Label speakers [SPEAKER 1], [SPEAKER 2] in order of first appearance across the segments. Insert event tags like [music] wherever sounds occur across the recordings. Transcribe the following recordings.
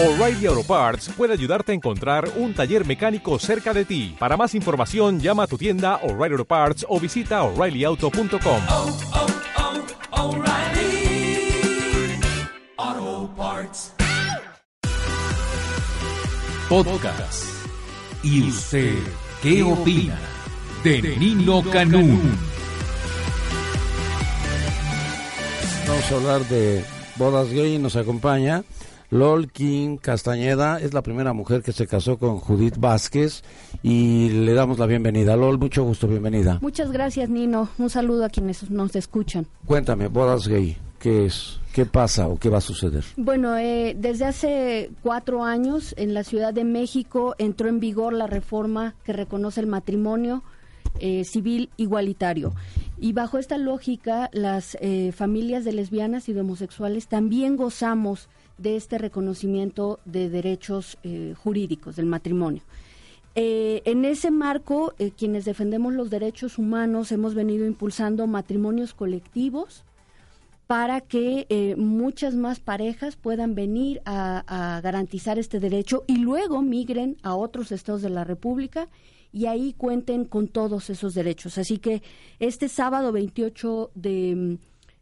[SPEAKER 1] O'Reilly Auto Parts puede ayudarte a encontrar un taller mecánico cerca de ti. Para más información, llama a tu tienda O'Reilly Auto Parts o visita oreillyauto.com.
[SPEAKER 2] oh, oh, Parts.
[SPEAKER 3] Podcast. ¿Y usted qué opina de Nino Canún?
[SPEAKER 4] Vamos a hablar de bodas gay. Nos acompaña Lol King Castañeda. Es la primera mujer que se casó con Judith Vázquez y le damos la bienvenida. Lol, mucho gusto, bienvenida.
[SPEAKER 5] Muchas gracias, Nino. Un saludo a quienes nos escuchan.
[SPEAKER 4] Cuéntame, bodas gay, ¿qué es? ¿Qué pasa o qué va a suceder?
[SPEAKER 5] Bueno, eh, desde hace cuatro años en la Ciudad de México entró en vigor la reforma que reconoce el matrimonio eh, civil igualitario. Y bajo esta lógica, las eh, familias de lesbianas y de homosexuales también gozamos de este reconocimiento de derechos eh, jurídicos del matrimonio. Eh, en ese marco, eh, quienes defendemos los derechos humanos hemos venido impulsando matrimonios colectivos para que muchas más parejas puedan venir a, a garantizar este derecho y luego migren a otros estados de la República y ahí cuenten con todos esos derechos. Así que este sábado 28 de, mm,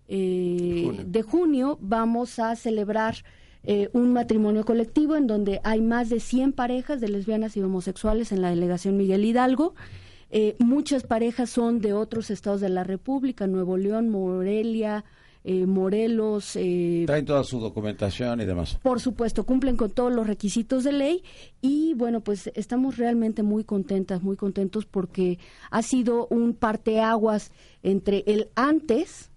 [SPEAKER 5] eh,
[SPEAKER 4] Junio.
[SPEAKER 5] de junio vamos a celebrar eh, un matrimonio colectivo en donde hay más de 100 parejas de lesbianas y homosexuales en la delegación Miguel Hidalgo. Eh, muchas parejas son de otros estados de la República, Nuevo León, Morelia, eh, Morelos, eh,
[SPEAKER 4] Traen toda su documentación y demás.
[SPEAKER 5] por supuesto, cumplen con todos los requisitos de ley y bueno, pues estamos realmente muy contentas, muy contentos porque ha sido un parteaguas entre el antes,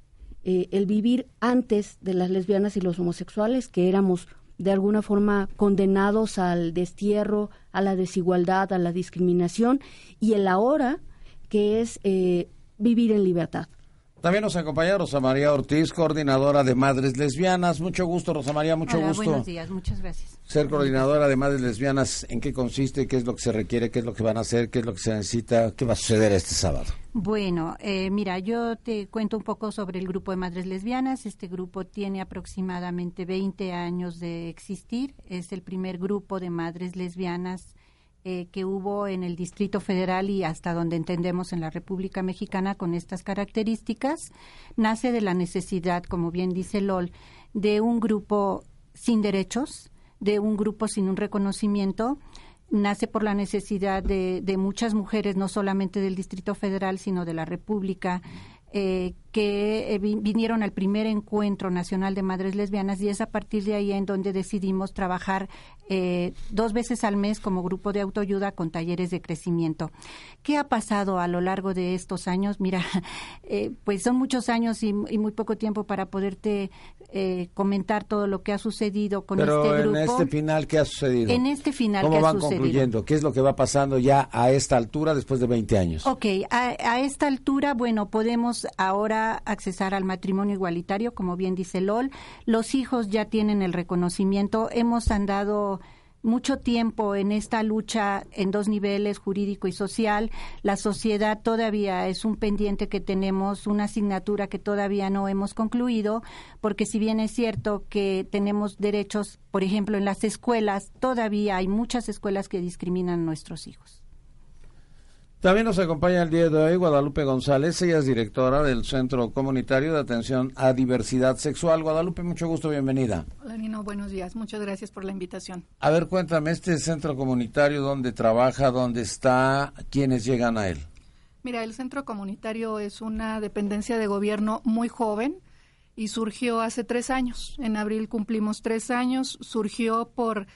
[SPEAKER 5] eh, el vivir antes de las lesbianas y los homosexuales, que éramos de alguna forma condenados al destierro, a la desigualdad, a la discriminación, y el ahora, que es eh, vivir en libertad.
[SPEAKER 4] También nos acompaña Rosa María Ortiz, coordinadora de Madres Lesbianas. Mucho gusto, Rosa María, mucho
[SPEAKER 6] Hola,
[SPEAKER 4] gusto.
[SPEAKER 6] buenos días, muchas gracias.
[SPEAKER 4] Ser coordinadora de Madres Lesbianas, ¿en qué consiste? ¿Qué es lo que se requiere? ¿Qué es lo que van a hacer? ¿Qué es lo que se necesita? ¿Qué va a suceder este sábado?
[SPEAKER 6] Bueno, eh, mira, yo te cuento un poco sobre el grupo de madres lesbianas. Este grupo tiene aproximadamente 20 años de existir. Es el primer grupo de madres lesbianas eh, que hubo en el Distrito Federal y hasta donde entendemos en la República Mexicana con estas características. Nace de la necesidad, como bien dice LOL, de un grupo sin derechos, de un grupo sin un reconocimiento nace por la necesidad de, de muchas mujeres, no solamente del Distrito Federal, sino de la República, eh, que eh, vi- vinieron al primer encuentro nacional de madres lesbianas y es a partir de ahí en donde decidimos trabajar eh, dos veces al mes como grupo de autoayuda con talleres de crecimiento. ¿Qué ha pasado a lo largo de estos años? Mira, [laughs] eh, pues son muchos años y, y muy poco tiempo para poderte eh, comentar todo lo que ha sucedido con
[SPEAKER 4] Pero
[SPEAKER 6] este grupo.
[SPEAKER 4] en este final, ¿qué ha sucedido?
[SPEAKER 6] En este final,
[SPEAKER 4] ¿Cómo
[SPEAKER 6] ¿qué ha
[SPEAKER 4] van
[SPEAKER 6] sucedido?
[SPEAKER 4] concluyendo? ¿Qué es lo que va pasando ya a esta altura después de 20 años?
[SPEAKER 6] Ok, a, a esta altura, bueno, podemos ahora accesar al matrimonio igualitario, como bien dice LOL. Los hijos ya tienen el reconocimiento. Hemos andado mucho tiempo en esta lucha en dos niveles, jurídico y social. La sociedad todavía es un pendiente que tenemos, una asignatura que todavía no hemos concluido, porque si bien es cierto que tenemos derechos, por ejemplo, en las escuelas, todavía hay muchas escuelas que discriminan a nuestros hijos.
[SPEAKER 4] También nos acompaña el día de hoy Guadalupe González, ella es directora del Centro Comunitario de Atención a Diversidad Sexual. Guadalupe, mucho gusto, bienvenida.
[SPEAKER 7] Hola Nino, buenos días. Muchas gracias por la invitación.
[SPEAKER 4] A ver, cuéntame, este centro comunitario, ¿dónde trabaja, dónde está, quiénes llegan a él?
[SPEAKER 7] Mira, el centro comunitario es una dependencia de gobierno muy joven y surgió hace tres años. En abril cumplimos tres años. Surgió por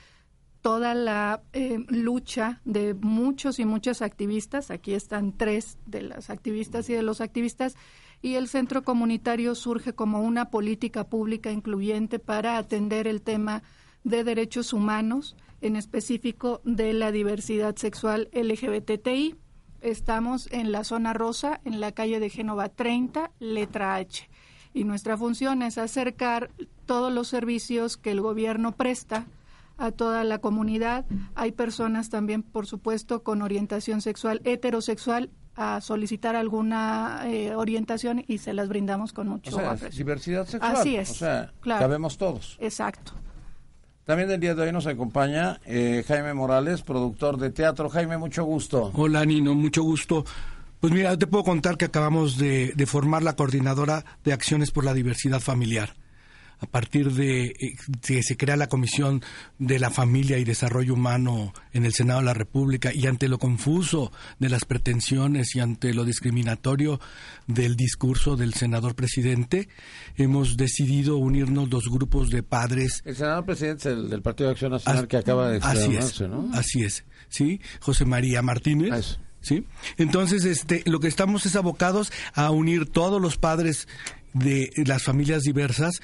[SPEAKER 7] toda la eh, lucha de muchos y muchas activistas. Aquí están tres de las activistas y de los activistas. Y el centro comunitario surge como una política pública incluyente para atender el tema de derechos humanos, en específico de la diversidad sexual LGBTI. Estamos en la zona rosa, en la calle de Génova 30, letra H. Y nuestra función es acercar todos los servicios que el gobierno presta a toda la comunidad. Hay personas también, por supuesto, con orientación sexual heterosexual a solicitar alguna eh, orientación y se las brindamos con mucho
[SPEAKER 4] O sea,
[SPEAKER 7] aprecio.
[SPEAKER 4] diversidad sexual.
[SPEAKER 7] Así es,
[SPEAKER 4] O sea,
[SPEAKER 7] claro.
[SPEAKER 4] cabemos todos.
[SPEAKER 7] Exacto.
[SPEAKER 4] También el día de hoy nos acompaña eh, Jaime Morales, productor de teatro. Jaime, mucho gusto.
[SPEAKER 8] Hola Nino, mucho gusto. Pues mira, te puedo contar que acabamos de, de formar la coordinadora de acciones por la diversidad familiar a partir de eh, que se crea la Comisión de la Familia y Desarrollo Humano en el Senado de la República y ante lo confuso de las pretensiones y ante lo discriminatorio del discurso del senador presidente, hemos decidido unirnos dos grupos de padres.
[SPEAKER 4] El senador presidente es el del Partido de Acción Nacional que acaba de
[SPEAKER 8] Así es,
[SPEAKER 4] ¿no?
[SPEAKER 8] así es, sí, José María Martínez.
[SPEAKER 4] Ah, eso.
[SPEAKER 8] ¿sí? Entonces, este, lo que estamos es abocados a unir todos los padres de las familias diversas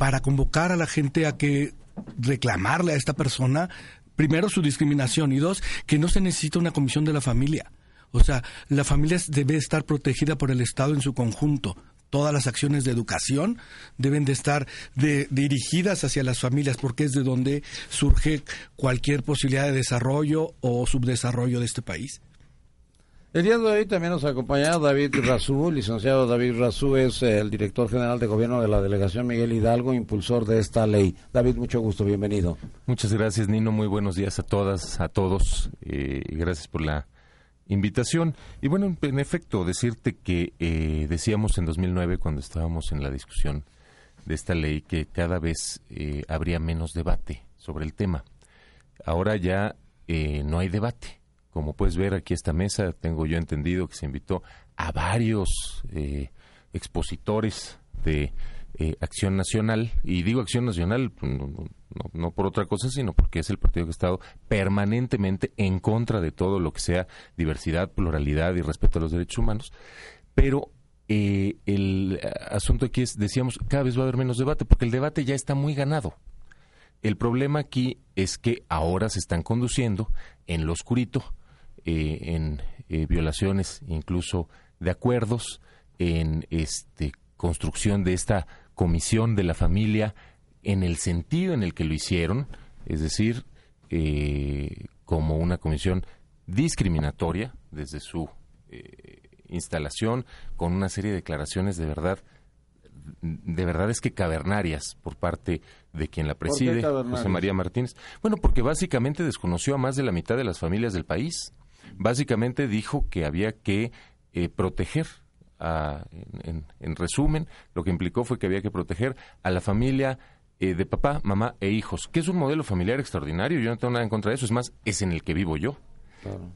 [SPEAKER 8] para convocar a la gente a que reclamarle a esta persona, primero su discriminación y dos, que no se necesita una comisión de la familia. O sea, la familia debe estar protegida por el Estado en su conjunto. Todas las acciones de educación deben de estar de- dirigidas hacia las familias porque es de donde surge cualquier posibilidad de desarrollo o subdesarrollo de este país.
[SPEAKER 4] El día de hoy también nos acompaña David Razú, licenciado David Razú es eh, el director general de gobierno de la delegación Miguel Hidalgo, impulsor de esta ley. David, mucho gusto, bienvenido.
[SPEAKER 9] Muchas gracias, Nino. Muy buenos días a todas, a todos. eh, gracias por la invitación. Y bueno, en, en efecto, decirte que eh, decíamos en 2009, cuando estábamos en la discusión de esta ley, que cada vez eh, habría menos debate sobre el tema. Ahora ya eh, no hay debate. Como puedes ver aquí esta mesa, tengo yo entendido que se invitó a varios eh, expositores de eh, Acción Nacional, y digo Acción Nacional no, por otra cosa, sino porque es el partido que ha estado permanentemente en contra de todo lo que sea diversidad, pluralidad y respeto a los derechos humanos. Pero eh, el asunto aquí es, decíamos, cada vez va a haber menos debate, porque el debate ya está muy ganado. El problema aquí es que ahora se están conduciendo en lo oscurito, eh, en eh, violaciones incluso de acuerdos, en este construcción de esta comisión de la familia en el sentido en el que lo hicieron, es decir, eh, como una comisión discriminatoria desde su eh, instalación, con una serie de declaraciones de verdad de verdad es que cavernarias por parte de quien la preside? José María Martínez. Bueno, porque básicamente desconoció a más de la mitad de las familias del país. Básicamente dijo que había que eh, proteger, a- en, en- en resumen, lo que implicó fue que había que proteger a la familia eh, de papá, mamá e hijos, que es un modelo familiar extraordinario. Yo no tengo nada en contra de eso, es más, es en el que vivo yo.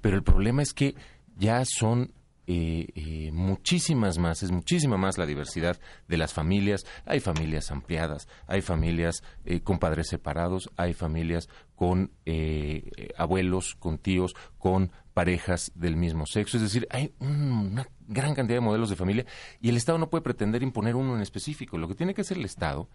[SPEAKER 9] Pero el problema es que ya son eh, eh, muchísimas más, es muchísima más la diversidad de las familias. Hay familias ampliadas, hay familias eh, con padres separados, hay familias con eh, eh, abuelos, con tíos, con parejas del mismo sexo. Es decir, hay un- una gran cantidad de modelos de familia y el Estado no puede pretender imponer uno en específico. Lo que tiene que hacer el Estado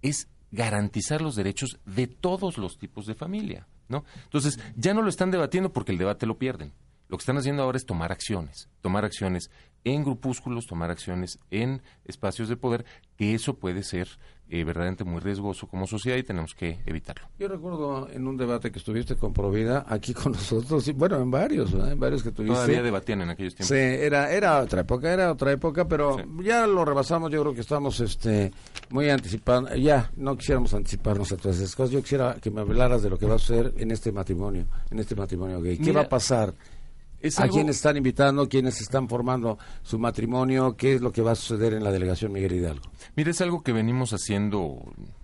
[SPEAKER 9] es garantizar los derechos de todos los tipos de familia, ¿no? Entonces, ya no lo están debatiendo porque el debate lo pierden. Lo que están haciendo ahora es tomar acciones, tomar acciones en grupúsculos, tomar acciones en espacios de poder, que eso puede ser eh, verdaderamente muy riesgoso como sociedad y tenemos que evitarlo.
[SPEAKER 4] Yo recuerdo en un debate que estuviste con Provida aquí con nosotros, y bueno, en varios, ¿verdad? en varios que tuviste.
[SPEAKER 9] Todavía debatían en aquellos tiempos.
[SPEAKER 4] Sí, era, era otra época, era otra época, pero ya lo rebasamos, yo creo que estamos este, muy anticipados, ya no quisiéramos anticiparnos a todas esas cosas, yo quisiera que me hablaras de lo que va a suceder en este matrimonio, en este matrimonio gay. ¿Qué
[SPEAKER 9] Mira,
[SPEAKER 4] va a pasar?
[SPEAKER 9] Es
[SPEAKER 4] ¿A quiénes están invitando? ¿Quiénes están formando su matrimonio? ¿Qué es lo que va a suceder en la delegación Miguel Hidalgo?
[SPEAKER 9] Mira, es algo que venimos haciendo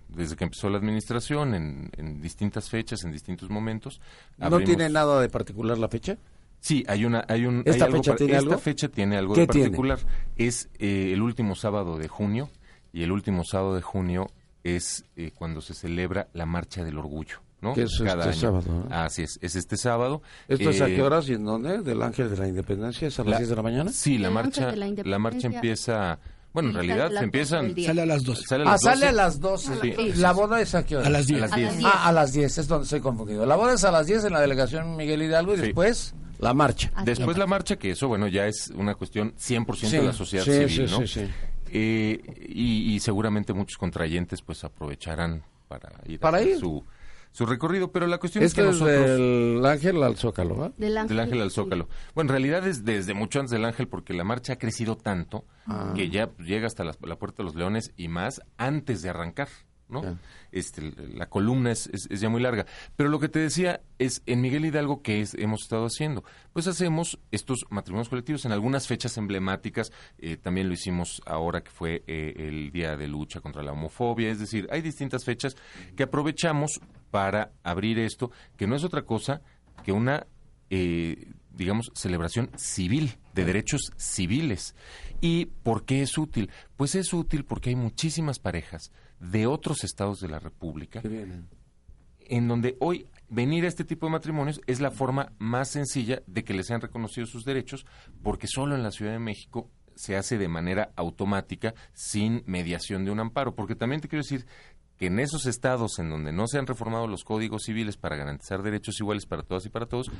[SPEAKER 9] desde que empezó la administración, en, en distintas fechas, en distintos momentos.
[SPEAKER 4] ¿No tiene nada de particular la fecha?
[SPEAKER 9] Sí, hay una, hay un,
[SPEAKER 4] ¿Esta
[SPEAKER 9] hay
[SPEAKER 4] fecha tiene
[SPEAKER 9] esta
[SPEAKER 4] algo?
[SPEAKER 9] fecha tiene algo
[SPEAKER 4] ¿Qué
[SPEAKER 9] de
[SPEAKER 4] tiene?
[SPEAKER 9] particular. Es eh, el último sábado de junio y el último sábado de junio es eh, cuando se celebra la marcha del orgullo, ¿no?
[SPEAKER 4] Que es este sábado, ¿no?
[SPEAKER 9] Así es, es este sábado.
[SPEAKER 4] ¿Esto es a
[SPEAKER 9] Eh,
[SPEAKER 4] qué horas y en dónde? ¿Del Ángel de la Independencia? ¿Es a las
[SPEAKER 9] la-
[SPEAKER 4] 10 de la mañana?
[SPEAKER 9] Sí, la
[SPEAKER 5] Ángel
[SPEAKER 9] marcha,
[SPEAKER 5] la
[SPEAKER 9] la marcha empieza, bueno, en
[SPEAKER 5] Sí,
[SPEAKER 9] realidad
[SPEAKER 5] sale
[SPEAKER 9] se empiezan,
[SPEAKER 5] 12 del día.
[SPEAKER 8] Sale a las 12.
[SPEAKER 9] sale a
[SPEAKER 4] Ah,
[SPEAKER 9] las
[SPEAKER 4] sale
[SPEAKER 9] 12.
[SPEAKER 4] a las 12.
[SPEAKER 9] Sí.
[SPEAKER 4] ¿La boda es a qué hora?
[SPEAKER 8] A las 10.
[SPEAKER 9] A las
[SPEAKER 5] A las
[SPEAKER 9] 10.
[SPEAKER 5] 10.
[SPEAKER 4] Ah, a las 10, es donde estoy confundido. La boda es a las 10 en la delegación Miguel Hidalgo y
[SPEAKER 9] Sí.
[SPEAKER 4] después la marcha.
[SPEAKER 5] Así
[SPEAKER 9] Después
[SPEAKER 5] es.
[SPEAKER 9] la marcha, que eso, bueno, ya es una cuestión 100% de la sociedad
[SPEAKER 4] sí,
[SPEAKER 9] civil,
[SPEAKER 4] sí,
[SPEAKER 9] ¿no?
[SPEAKER 4] sí, sí.
[SPEAKER 9] Eh, y, y seguramente muchos contrayentes pues aprovecharán para ir
[SPEAKER 4] ¿Para
[SPEAKER 9] a
[SPEAKER 4] ir?
[SPEAKER 9] su su recorrido, pero la cuestión es que
[SPEAKER 4] es
[SPEAKER 9] nosotros
[SPEAKER 4] del Ángel al Zócalo, ¿va?
[SPEAKER 5] Del ángel,
[SPEAKER 9] del Ángel al
[SPEAKER 5] sí.
[SPEAKER 9] Zócalo. Bueno, en realidad es desde mucho antes del Ángel porque la marcha ha crecido tanto
[SPEAKER 4] Ah.
[SPEAKER 9] que ya llega hasta la, la Puerta de los Leones y más antes de arrancar, ¿no? Este, la columna es, es- es ya muy larga. Pero lo que te decía es, en Miguel Hidalgo, ¿qué es- hemos estado haciendo? Pues hacemos estos matrimonios colectivos en algunas fechas emblemáticas. eh, también lo hicimos ahora que fue eh, el Día de Lucha contra la Homofobia. Es decir, hay distintas fechas que aprovechamos para abrir esto, que no es otra cosa que una eh, digamos, celebración civil, de derechos civiles. ¿Y por qué es útil? Pues es útil porque hay muchísimas parejas de otros estados de la República
[SPEAKER 4] vienen.
[SPEAKER 9] en donde hoy venir a este tipo de matrimonios es la forma más sencilla de que les sean reconocidos sus derechos, porque solo en la Ciudad de México se hace de manera automática, sin mediación de un amparo. Porque también te quiero decir que en esos estados en donde no se han reformado los códigos civiles para garantizar derechos iguales para todas y para todos,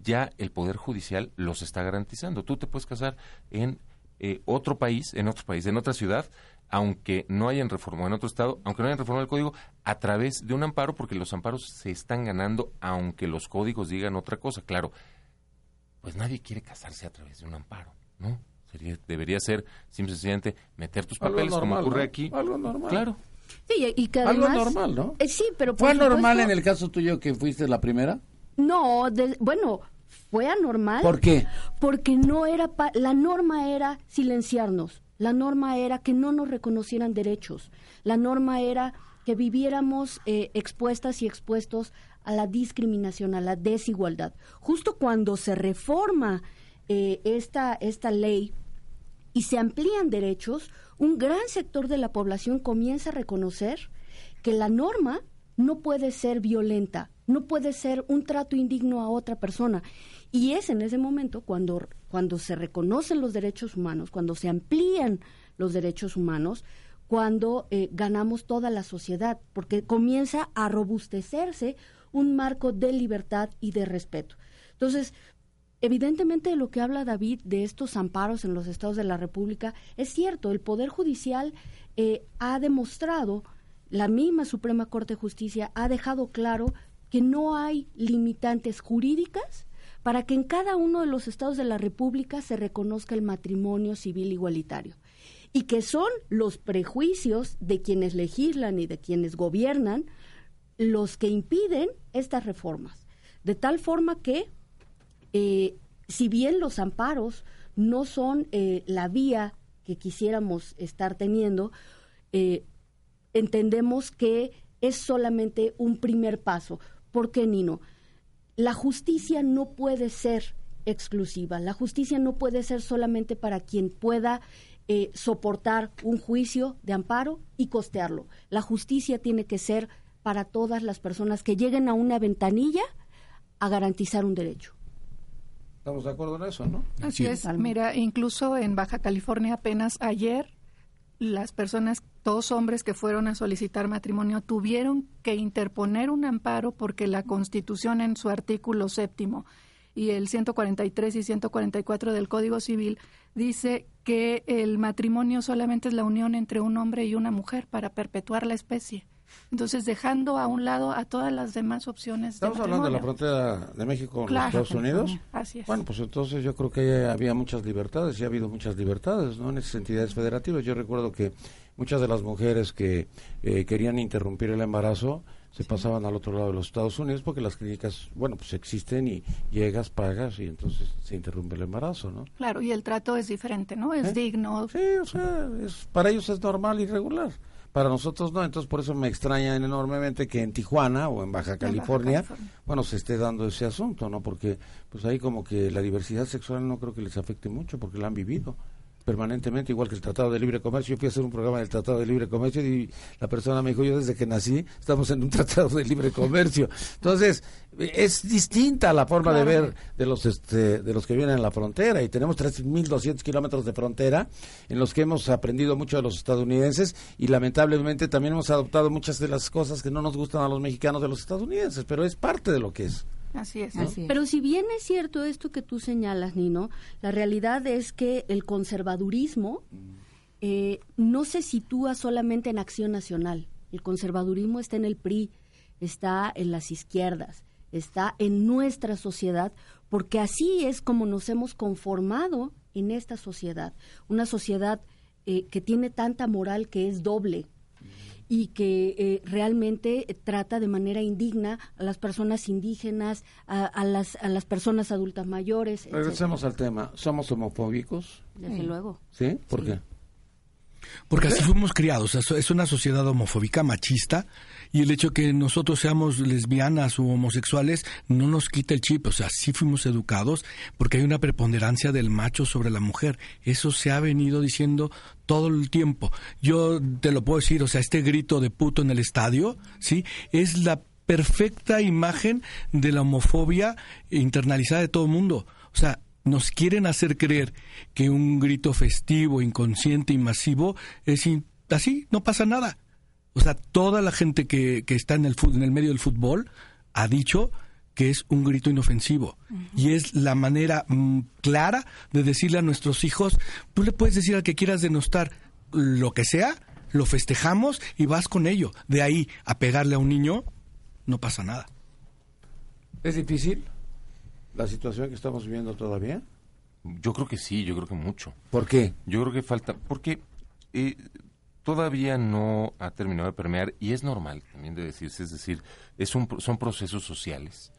[SPEAKER 9] ya el Poder Judicial los está garantizando. Tú te puedes casar en eh, otro país, en otro país, en otra ciudad, aunque no hayan reformado en otro estado, aunque no hayan reformado el código, a través de un amparo, porque los amparos se están ganando, aunque los códigos digan otra cosa. Claro, pues nadie quiere casarse a través de un amparo, ¿no? Sería, debería ser simple y sencillamente meter tus
[SPEAKER 4] Algo
[SPEAKER 9] papeles como ocurre aquí.
[SPEAKER 4] Algo normal.
[SPEAKER 9] Claro.
[SPEAKER 5] Sí, y que
[SPEAKER 4] Algo normal, ¿no?
[SPEAKER 5] Eh, sí, pero
[SPEAKER 4] ¿Fue normal en el caso tuyo que fuiste la primera?
[SPEAKER 5] No, de- bueno, fue anormal.
[SPEAKER 4] ¿Por qué?
[SPEAKER 5] Porque no era pa- la norma era silenciarnos. La norma era que no nos reconocieran derechos. La norma era que viviéramos eh, expuestas y expuestos a la discriminación, a la desigualdad. Justo cuando se reforma eh, esta, esta ley y se amplían derechos, un gran sector de la población comienza a reconocer que la norma no puede ser violenta, no puede ser un trato indigno a otra persona. Y es en ese momento cuando, cuando se reconocen los derechos humanos, cuando se amplían los derechos humanos, cuando eh, ganamos toda la sociedad, porque comienza a robustecerse un marco de libertad y de respeto. Entonces, Evidentemente lo que habla David de estos amparos en los estados de la República es cierto. El Poder Judicial eh, ha demostrado, la misma Suprema Corte de Justicia ha dejado claro que no hay limitantes jurídicas para que en cada uno de los estados de la República se reconozca el matrimonio civil igualitario y que son los prejuicios de quienes legislan y de quienes gobiernan los que impiden estas reformas. De tal forma que eh, si bien los amparos no son eh, la vía que quisiéramos estar teniendo, eh, entendemos que es solamente un primer paso. ¿Por qué, Nino? La justicia no puede ser exclusiva. La justicia no puede ser solamente para quien pueda eh, soportar un juicio de amparo y costearlo. La justicia tiene que ser para todas las personas que lleguen a una ventanilla a garantizar un derecho.
[SPEAKER 4] Estamos de acuerdo en eso, ¿no?
[SPEAKER 7] Así es. Mira, incluso en Baja California apenas ayer las personas, dos hombres que fueron a solicitar matrimonio, tuvieron que interponer un amparo porque la Constitución en su artículo séptimo y el 143 y 144 del Código Civil dice que el matrimonio solamente es la unión entre un hombre y una mujer para perpetuar la especie. Entonces, dejando a un lado a todas las demás opciones.
[SPEAKER 4] Estamos
[SPEAKER 7] de
[SPEAKER 4] hablando de la frontera de México con
[SPEAKER 7] Claro,
[SPEAKER 4] los Estados Unidos.
[SPEAKER 7] Así es.
[SPEAKER 4] Bueno, pues entonces yo creo que había muchas libertades y ha habido muchas libertades, ¿no? En esas entidades federativas. Yo recuerdo que muchas de las mujeres que eh, querían interrumpir el embarazo se pasaban al otro lado de los Estados Unidos porque las clínicas, bueno, pues existen y llegas, pagas y entonces se interrumpe el embarazo, ¿no?
[SPEAKER 7] Claro, y el trato es diferente, ¿no? Es
[SPEAKER 4] ¿Eh?
[SPEAKER 7] digno.
[SPEAKER 4] Sí, o sea, es, para ellos es normal y regular. Para nosotros no, entonces por eso me extraña enormemente que en Tijuana o en Baja California,
[SPEAKER 7] California.
[SPEAKER 4] bueno, se esté dando ese asunto, ¿no? Porque pues ahí como que la diversidad sexual no creo que les afecte mucho porque la han vivido permanentemente, igual que el Tratado de Libre Comercio. Yo fui a hacer un programa del Tratado de Libre Comercio y la persona me dijo, yo desde que nací estamos en un [laughs] Tratado de Libre Comercio. Entonces, es distinta la forma de ver de los este, de los que vienen a la frontera y tenemos 3.200 kilómetros de frontera en los que hemos aprendido mucho de los estadounidenses y lamentablemente también hemos adoptado muchas de las cosas que no nos gustan a los mexicanos de los estadounidenses, pero es parte de lo que es.
[SPEAKER 7] Así es.
[SPEAKER 6] Así es.
[SPEAKER 5] Pero si bien es cierto esto que tú señalas, Nino, la realidad es que el conservadurismo eh, no se sitúa solamente en acción nacional. El conservadurismo está en el PRI, está en las izquierdas, está en nuestra sociedad, porque así es como nos hemos conformado en esta sociedad. Una sociedad eh, que tiene tanta moral que es doble y que eh, realmente trata de manera indigna a las personas indígenas, a, a las, a las personas adultas mayores. etcétera.
[SPEAKER 4] Regresemos al tema. ¿Somos homofóbicos?
[SPEAKER 5] Desde luego.
[SPEAKER 4] ¿Sí? ¿Por qué?
[SPEAKER 8] Porque así fuimos criados, es- una sociedad homofóbica, machista, y el hecho que nosotros seamos lesbianas o homosexuales no nos quita el chip, o sea, sí fuimos educados porque hay una preponderancia del macho sobre la mujer, eso se ha venido diciendo todo el tiempo. Yo te lo puedo decir, o sea, este grito de puto en el estadio, ¿sí? Es la perfecta imagen de la homofobia internalizada de todo el mundo. O sea, nos quieren hacer creer que un grito festivo, inconsciente y masivo es in- así, no pasa nada. O sea, toda la gente que, que está en el, en el medio del fútbol ha dicho que es un grito inofensivo. Y es la manera mm, clara de decirle a nuestros hijos, tú le puedes decir al que quieras denostar lo que sea, lo festejamos y vas con ello. De ahí a pegarle a un niño, no pasa nada.
[SPEAKER 4] ¿Es difícil la situación que estamos viviendo todavía?
[SPEAKER 9] Yo creo que sí, yo creo que mucho.
[SPEAKER 4] ¿Por qué?
[SPEAKER 9] Yo creo que falta, porque eh, todavía no ha terminado de permear y es normal también de decirse, es decir, es un, son procesos sociales,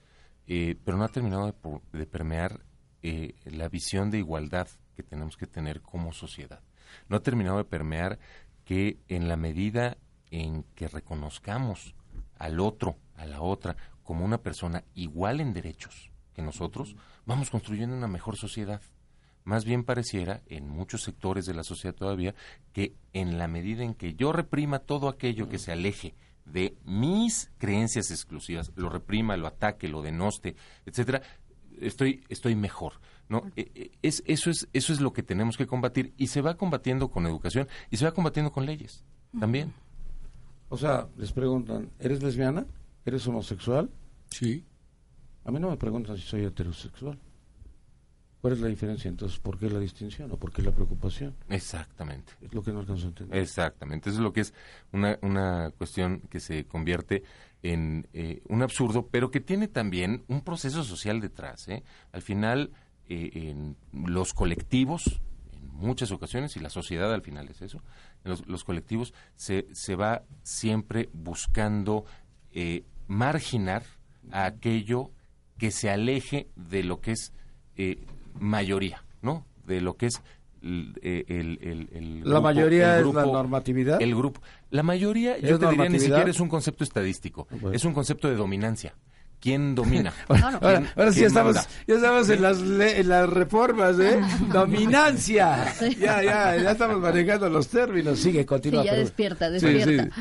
[SPEAKER 9] eh, pero no ha terminado de, de permear eh, la visión de igualdad que tenemos que tener como sociedad. No ha terminado de permear que en la medida en que reconozcamos al otro, a la otra, como una persona igual en derechos que nosotros, vamos construyendo una mejor sociedad. Más bien pareciera, en muchos sectores de la sociedad todavía, que en la medida en que yo reprima todo aquello que se aleje de mis creencias exclusivas, lo reprima, lo ataque, lo denoste, etcétera, estoy estoy mejor, ¿no? Eh, eh, Es, eso es eso es lo que tenemos que combatir y se va combatiendo con educación y se va combatiendo con leyes también.
[SPEAKER 4] O sea, les preguntan, ¿eres lesbiana? ¿Eres homosexual?
[SPEAKER 8] Sí.
[SPEAKER 4] A mí no me preguntan si soy heterosexual. ¿Cuál es la diferencia entonces? ¿Por qué la distinción o por qué la preocupación?
[SPEAKER 9] Exactamente.
[SPEAKER 4] Es lo que no alcanzo a entender.
[SPEAKER 9] Exactamente, eso es lo que es una, una cuestión que se convierte en eh, un absurdo, pero que tiene también un proceso social detrás. ¿eh? Al final, eh, en los colectivos, en muchas ocasiones, y la sociedad al final es eso, en los, los colectivos se, se va siempre buscando eh, marginar a aquello que se aleje de lo que es eh, mayoría, ¿no? De lo que es el, el- el
[SPEAKER 4] La
[SPEAKER 9] grupo-
[SPEAKER 4] mayoría
[SPEAKER 9] el
[SPEAKER 4] es la
[SPEAKER 9] grupo-
[SPEAKER 4] normatividad.
[SPEAKER 9] El grupo. La mayoría,
[SPEAKER 4] ¿Es
[SPEAKER 9] yo te diría, ni siquiera es un concepto estadístico,
[SPEAKER 4] Bueno.
[SPEAKER 9] es un concepto de dominancia. ¿Quién domina? [laughs]
[SPEAKER 4] Ahora,
[SPEAKER 9] ¿Quién-
[SPEAKER 4] ahora sí
[SPEAKER 9] quién
[SPEAKER 4] estamos,
[SPEAKER 9] manda?
[SPEAKER 4] ya estamos en las, en las reformas, ¿eh? [laughs] Dominancia. Ya, ya, ya estamos manejando los términos. Sigue,
[SPEAKER 5] Sí,
[SPEAKER 4] continúa.
[SPEAKER 5] ya
[SPEAKER 4] pero-
[SPEAKER 5] despierta,
[SPEAKER 4] Sí, sí.
[SPEAKER 5] despierta.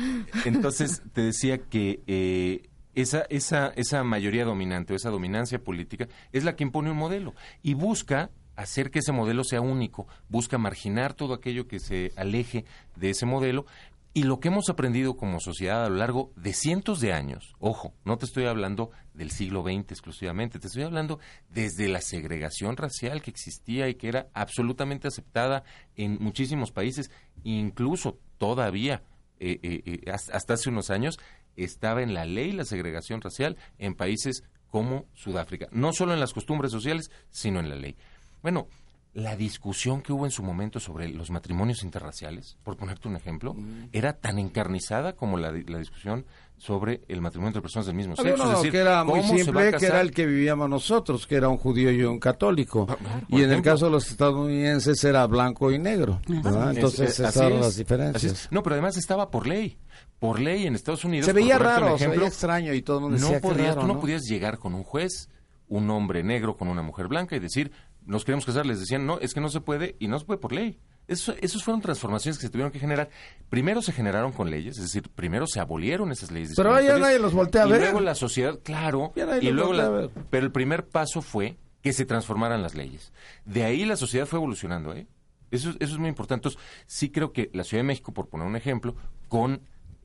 [SPEAKER 9] Entonces, te decía que eh, esa, esa, esa mayoría dominante o esa dominancia política es la que impone un modelo y busca hacer que ese modelo sea único, busca marginar todo aquello que se aleje de ese modelo. Y lo que hemos aprendido como sociedad a lo largo de cientos de años, ojo, no te estoy hablando del siglo XX exclusivamente, te estoy hablando desde la segregación racial que existía y que era absolutamente aceptada en muchísimos países, incluso todavía eh, eh, eh, hasta hasta hace unos años estaba en la ley la segregación racial en países como Sudáfrica. No solo en las costumbres sociales, sino en la ley. Bueno, la discusión que hubo en su momento sobre los matrimonios interraciales, por ponerte un ejemplo, era tan encarnizada como la, di- la discusión sobre el matrimonio entre personas del mismo sexo.
[SPEAKER 4] uno
[SPEAKER 9] es decir,
[SPEAKER 4] que era muy
[SPEAKER 9] ¿cómo se
[SPEAKER 4] simple, que era el que vivíamos nosotros, que era un judío y un católico.
[SPEAKER 9] por
[SPEAKER 4] y en el caso de los estadounidenses era blanco y negro. Entonces,
[SPEAKER 9] es-
[SPEAKER 4] eran
[SPEAKER 9] es,
[SPEAKER 4] las
[SPEAKER 9] así
[SPEAKER 4] diferencias.
[SPEAKER 9] es. No, pero además estaba por ley. Por ley en Estados Unidos.
[SPEAKER 4] Se veía raro, se
[SPEAKER 9] ejemplo,
[SPEAKER 4] veía extraño y todo el mundo
[SPEAKER 9] no
[SPEAKER 4] decía, qué
[SPEAKER 9] podías,
[SPEAKER 4] raro,
[SPEAKER 9] tú no,
[SPEAKER 4] ¿no?
[SPEAKER 9] podías llegar con un juez, un hombre negro con una mujer blanca y decir, nos queremos casar. Les decían, no, es que no se puede y no se puede por ley. Eso, esos fueron transformaciones que se tuvieron que generar. Primero se generaron con leyes, es decir, primero se abolieron esas leyes.
[SPEAKER 4] Pero ya nadie los voltea a
[SPEAKER 9] y
[SPEAKER 4] ver.
[SPEAKER 9] luego la sociedad, claro,
[SPEAKER 4] Ya nadie
[SPEAKER 9] y
[SPEAKER 4] los
[SPEAKER 9] luego
[SPEAKER 4] voltea
[SPEAKER 9] la-
[SPEAKER 4] a ver.
[SPEAKER 9] pero el primer paso fue que se transformaran las leyes. De ahí la sociedad fue evolucionando, ¿eh? Eso, es- eso es muy importante. Entonces, sí creo que la Ciudad de México, por poner un ejemplo, con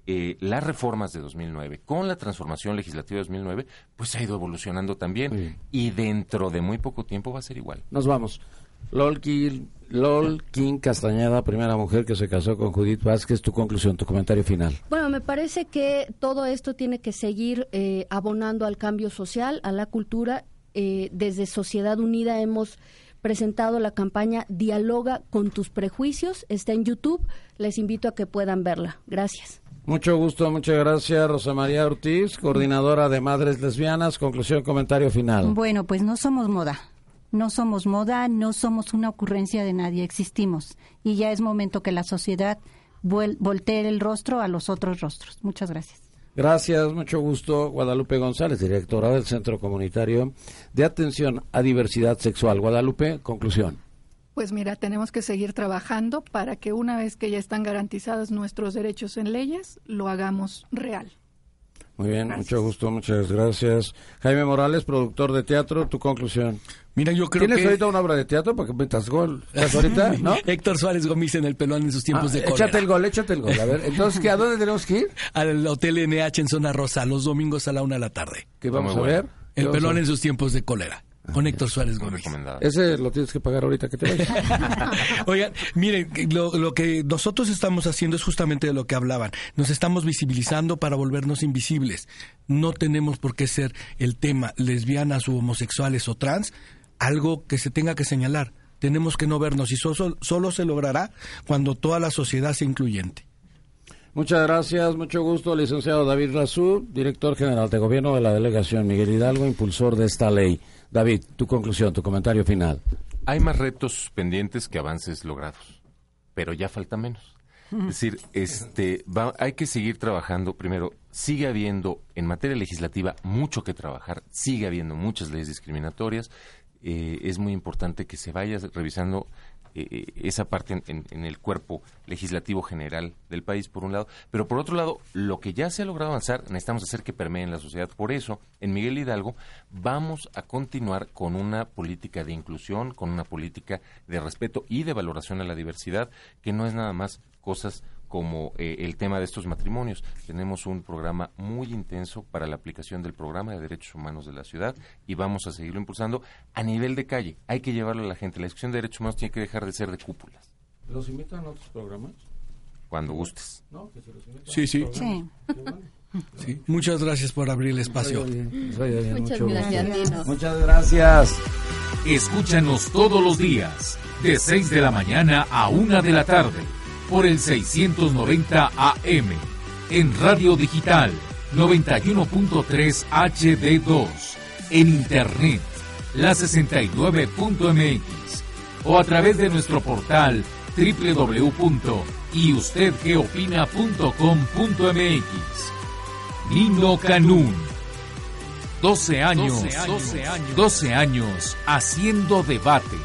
[SPEAKER 9] eh, las reformas de 2009, con la transformación legislativa de 2009, pues ha ido evolucionando también. Y dentro de muy poco tiempo va a ser igual.
[SPEAKER 4] Nos vamos. Lol King, Lol King Castañeda, primera mujer que se casó con Judith Vázquez. Tu conclusión, tu comentario final.
[SPEAKER 5] Bueno, me parece que todo esto tiene que seguir eh, abonando al cambio social, a la cultura. Eh, desde Sociedad Unida hemos presentado la campaña Dialoga con tus prejuicios. Está en YouTube. Les invito a que puedan verla. Gracias.
[SPEAKER 4] Mucho gusto, muchas gracias, Rosa María Ortiz, coordinadora de Madres Lesbianas. Conclusión, comentario final.
[SPEAKER 6] Bueno, pues no somos moda. No somos moda, no somos una ocurrencia de nadie, existimos. Y ya es momento que la sociedad voltee el rostro a los otros rostros. Muchas gracias.
[SPEAKER 4] Gracias, mucho gusto. Guadalupe González, directora del Centro Comunitario de Atención a Diversidad Sexual. Guadalupe, conclusión.
[SPEAKER 7] Pues mira, tenemos que seguir trabajando para que una vez que ya están garantizados nuestros derechos en leyes, lo hagamos real.
[SPEAKER 4] Muy bien, mucho gusto, muchas gracias. Jaime Morales, productor de teatro, tu conclusión.
[SPEAKER 8] Mira, yo creo
[SPEAKER 4] ¿Tienes
[SPEAKER 8] que...
[SPEAKER 4] ahorita una obra de teatro para que metas gol? ¿Estás ahorita? [laughs] ¿No?
[SPEAKER 8] Héctor Suárez Gómez en el pelón en sus tiempos
[SPEAKER 4] Ah,
[SPEAKER 8] de cólera.
[SPEAKER 4] échate el gol, échate el gol. A ver, entonces, ¿qué, ¿a dónde tenemos que ir? [laughs]
[SPEAKER 8] Al Hotel NH en Zona Rosa, los domingos a la una de la tarde.
[SPEAKER 4] ¿Qué vamos
[SPEAKER 9] muy
[SPEAKER 4] a
[SPEAKER 9] bueno.
[SPEAKER 4] ver? ¿Qué
[SPEAKER 8] El pelón en sus tiempos de cólera. Con Héctor Suárez Gómez.
[SPEAKER 4] Ese lo tienes que pagar ahorita que te vayas. [laughs]
[SPEAKER 8] Oigan, miren, lo, lo que nosotros estamos haciendo es justamente de lo que hablaban. Nos estamos visibilizando para volvernos invisibles. No tenemos por qué ser el tema lesbianas o homosexuales o trans algo que se tenga que señalar. Tenemos que no vernos y solo, solo se logrará cuando toda la sociedad sea incluyente.
[SPEAKER 4] Muchas gracias, mucho gusto, licenciado David Razú, director general de gobierno de la delegación Miguel Hidalgo, impulsor de esta ley. David, tu conclusión, tu comentario final.
[SPEAKER 9] Hay más retos pendientes que avances logrados, pero ya falta menos. Es decir, [laughs] este, va- hay que seguir trabajando. Primero, sigue habiendo en materia legislativa mucho que trabajar, sigue habiendo muchas leyes discriminatorias. Eh, es muy importante que se vaya revisando eh, eh, esa parte en, en- en el cuerpo legislativo general del país, por un lado. Pero por otro lado, lo que ya se ha logrado avanzar, necesitamos hacer que permee en la sociedad. Por eso, en Miguel Hidalgo, vamos a continuar con una política de inclusión, con una política de respeto y de valoración a la diversidad, que no es nada más cosas como eh, el tema de estos matrimonios. Tenemos un programa muy intenso para la aplicación del programa de derechos humanos de la ciudad y vamos a seguirlo impulsando a nivel de calle. Hay que llevarlo a la gente. La discusión de derechos humanos tiene que dejar de ser de cúpulas,
[SPEAKER 4] ¿Los invitan a otros programas?
[SPEAKER 9] cuando gustes.
[SPEAKER 4] No, que se los invitan.
[SPEAKER 8] Sí, sí.
[SPEAKER 6] Sí.
[SPEAKER 8] sí. Muchas gracias por abrir el espacio.
[SPEAKER 5] Muchas gracias.
[SPEAKER 4] Muchas gracias.
[SPEAKER 3] Escúchanos todos los días, de 6 de la mañana a 1 de la tarde, por el 690 AM, en Radio Digital 91.3 HD2, en Internet, la 69.mx, o a través de nuestro portal www.yustedqueopina.com.mx. Nino Canún. 12 años, 12 años, 12 años haciendo debate.